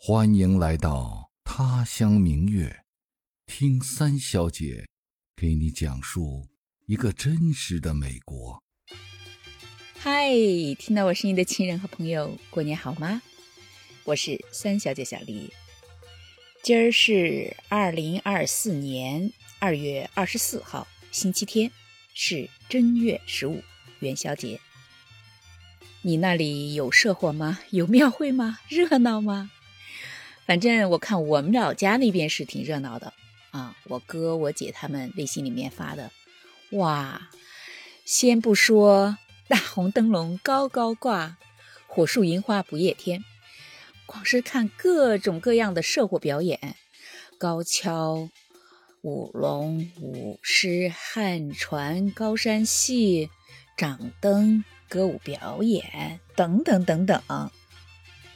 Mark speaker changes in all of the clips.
Speaker 1: 欢迎来到他乡明月，听三小姐给你讲述一个真实的美国。
Speaker 2: 嗨，听到我声音的亲人和朋友，过年好吗？我是三小姐小丽。今儿是二零二四年二月二十四号，星期天，是正月十五，元宵节。你那里有社火吗？有庙会吗？热闹吗？反正我看我们老家那边是挺热闹的啊！我哥我姐他们微信里面发的，哇！先不说大红灯笼高高挂，火树银花不夜天，光是看各种各样的社火表演，高跷、舞龙、舞狮、汉船、高山戏、掌灯、歌舞表演等等等等，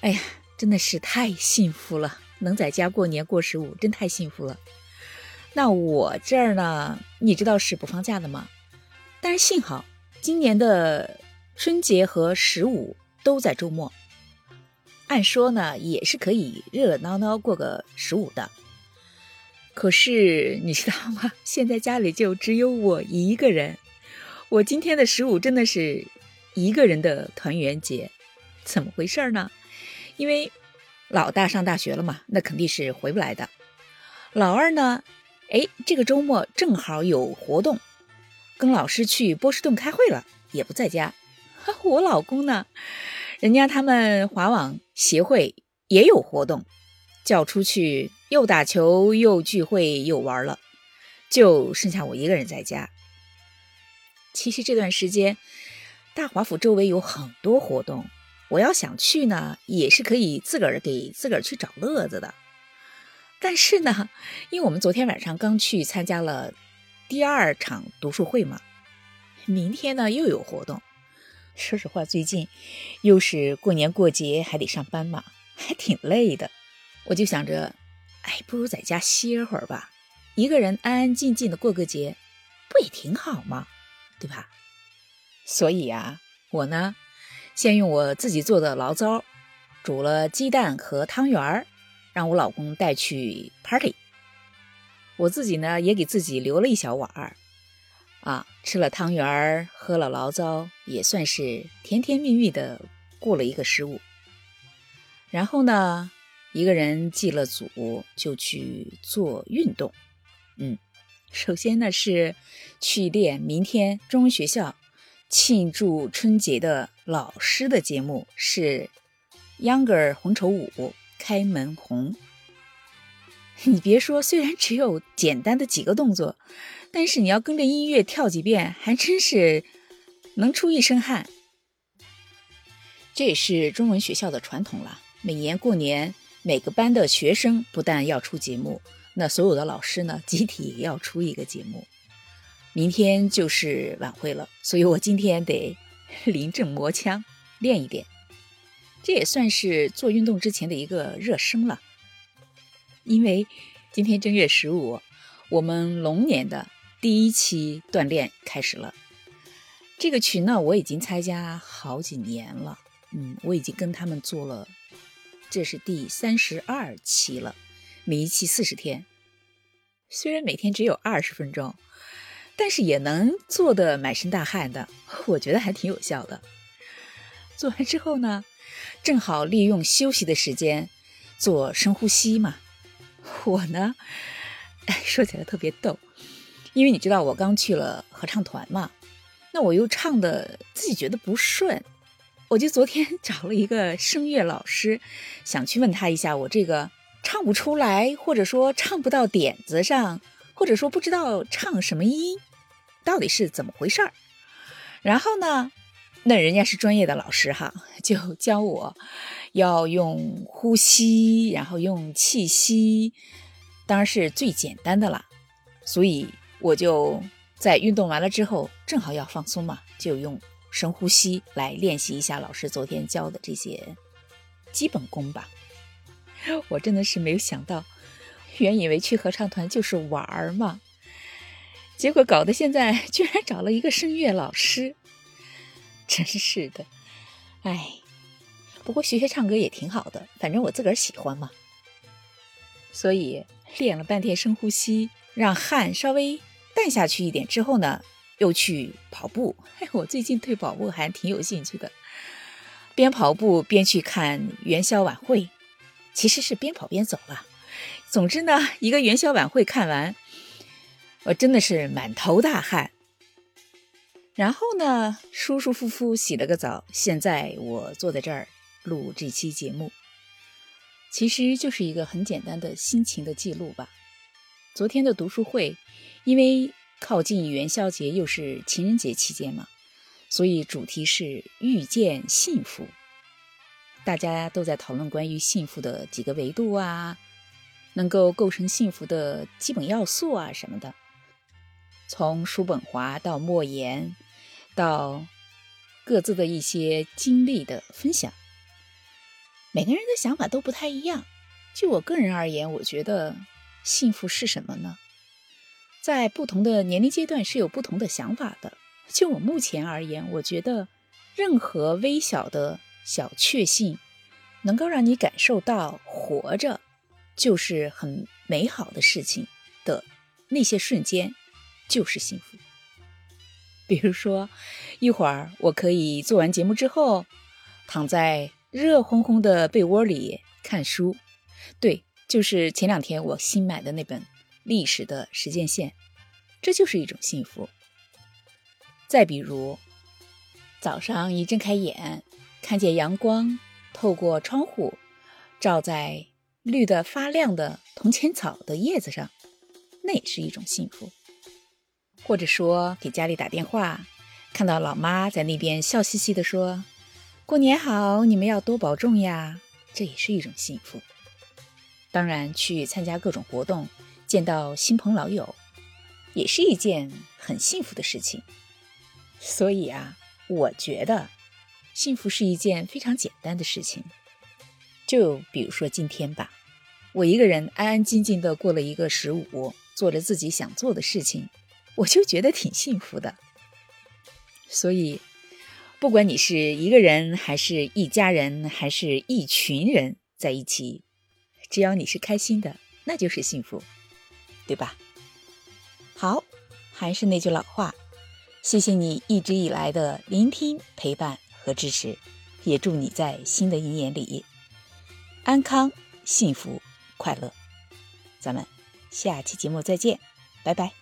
Speaker 2: 哎呀！真的是太幸福了，能在家过年过十五，真太幸福了。那我这儿呢，你知道是不放假的吗？但是幸好今年的春节和十五都在周末，按说呢也是可以热热闹闹过个十五的。可是你知道吗？现在家里就只有我一个人，我今天的十五真的是一个人的团圆节，怎么回事呢？因为老大上大学了嘛，那肯定是回不来的。老二呢，哎，这个周末正好有活动，跟老师去波士顿开会了，也不在家。我老公呢，人家他们华网协会也有活动，叫出去又打球又聚会又玩了，就剩下我一个人在家。其实这段时间，大华府周围有很多活动。我要想去呢，也是可以自个儿给自个儿去找乐子的。但是呢，因为我们昨天晚上刚去参加了第二场读书会嘛，明天呢又有活动。说实话，最近又是过年过节还得上班嘛，还挺累的。我就想着，哎，不如在家歇会儿吧，一个人安安静静的过个节，不也挺好吗？对吧？所以啊，我呢。先用我自己做的醪糟煮了鸡蛋和汤圆儿，让我老公带去 party。我自己呢也给自己留了一小碗儿，啊，吃了汤圆儿，喝了醪糟，也算是甜甜蜜蜜的过了一个十五。然后呢，一个人祭了祖，就去做运动。嗯，首先呢是去练明天中学校。庆祝春节的老师的节目是《Younger 红绸舞开门红》。你别说，虽然只有简单的几个动作，但是你要跟着音乐跳几遍，还真是能出一身汗。这也是中文学校的传统了。每年过年，每个班的学生不但要出节目，那所有的老师呢，集体也要出一个节目。明天就是晚会了，所以我今天得 临阵磨枪练一练，这也算是做运动之前的一个热身了。因为今天正月十五，我们龙年的第一期锻炼开始了。这个群呢，我已经参加好几年了，嗯，我已经跟他们做了，这是第三十二期了，每一期四十天，虽然每天只有二十分钟。但是也能做的满身大汗的，我觉得还挺有效的。做完之后呢，正好利用休息的时间做深呼吸嘛。我呢，哎，说起来特别逗，因为你知道我刚去了合唱团嘛，那我又唱的自己觉得不顺，我就昨天 找了一个声乐老师，想去问他一下我这个唱不出来，或者说唱不到点子上。或者说不知道唱什么音，到底是怎么回事儿？然后呢，那人家是专业的老师哈，就教我要用呼吸，然后用气息，当然是最简单的啦。所以我就在运动完了之后，正好要放松嘛，就用深呼吸来练习一下老师昨天教的这些基本功吧。我真的是没有想到。原以为去合唱团就是玩儿嘛，结果搞得现在 居然找了一个声乐老师，真是的，哎，不过学学唱歌也挺好的，反正我自个儿喜欢嘛。所以练了半天深呼吸，让汗稍微淡下去一点之后呢，又去跑步。哎，我最近对跑步还挺有兴趣的，边跑步边去看元宵晚会，其实是边跑边走了。总之呢，一个元宵晚会看完，我真的是满头大汗。然后呢，舒舒服服洗了个澡，现在我坐在这儿录这期节目，其实就是一个很简单的心情的记录吧。昨天的读书会，因为靠近元宵节，又是情人节期间嘛，所以主题是遇见幸福。大家都在讨论关于幸福的几个维度啊。能够构成幸福的基本要素啊什么的，从叔本华到莫言，到各自的一些经历的分享，每个人的想法都不太一样。就我个人而言，我觉得幸福是什么呢？在不同的年龄阶段是有不同的想法的。就我目前而言，我觉得任何微小的小确幸，能够让你感受到活着。就是很美好的事情的那些瞬间，就是幸福。比如说，一会儿我可以做完节目之后，躺在热烘烘的被窝里看书。对，就是前两天我新买的那本历史的时间线，这就是一种幸福。再比如，早上一睁开眼，看见阳光透过窗户照在。绿的发亮的铜钱草的叶子上，那也是一种幸福。或者说给家里打电话，看到老妈在那边笑嘻嘻的说：“过年好，你们要多保重呀。”这也是一种幸福。当然，去参加各种活动，见到新朋老友，也是一件很幸福的事情。所以啊，我觉得幸福是一件非常简单的事情。就比如说今天吧，我一个人安安静静的过了一个十五，做着自己想做的事情，我就觉得挺幸福的。所以，不管你是一个人，还是一家人，还是一群人在一起，只要你是开心的，那就是幸福，对吧？好，还是那句老话，谢谢你一直以来的聆听、陪伴和支持，也祝你在新的一年里。安康、幸福、快乐，咱们下期节目再见，拜拜。